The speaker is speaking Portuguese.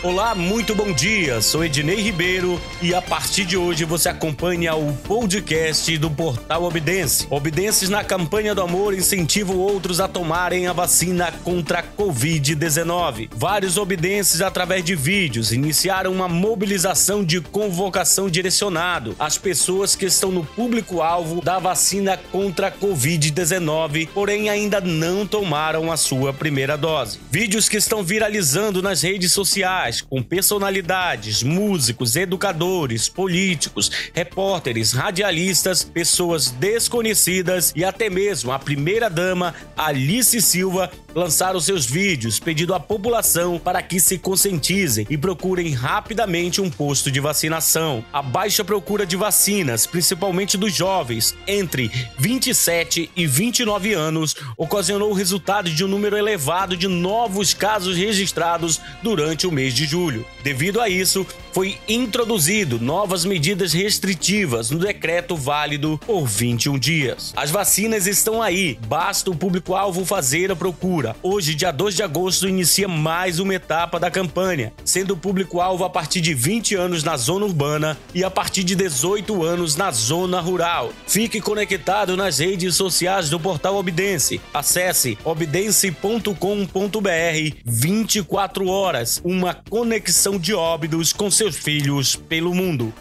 Olá, muito bom dia. Sou Ednei Ribeiro e a partir de hoje você acompanha o podcast do Portal Obdense. Obdenses na campanha do amor incentivam outros a tomarem a vacina contra a Covid-19. Vários obdenses, através de vídeos, iniciaram uma mobilização de convocação direcionado às pessoas que estão no público-alvo da vacina contra a Covid-19, porém ainda não tomaram a sua primeira dose. Vídeos que estão viralizando nas redes sociais com personalidades, músicos, educadores, políticos, repórteres, radialistas, pessoas desconhecidas e até mesmo a primeira-dama Alice Silva lançaram seus vídeos pedindo à população para que se conscientizem e procurem rapidamente um posto de vacinação. A baixa procura de vacinas, principalmente dos jovens entre 27 e 29 anos, ocasionou o resultado de um número elevado de novos casos registrados durante o mês de julho. Devido a isso, foi introduzido novas medidas restritivas no decreto válido por 21 dias. As vacinas estão aí, basta o público-alvo fazer a procura. Hoje, dia 2 de agosto, inicia mais uma etapa da campanha, sendo o público-alvo a partir de 20 anos na zona urbana e a partir de 18 anos na zona rural. Fique conectado nas redes sociais do portal Obdense. Acesse obdense.com.br 24 horas, uma conexão de óbidos com seus filhos pelo mundo.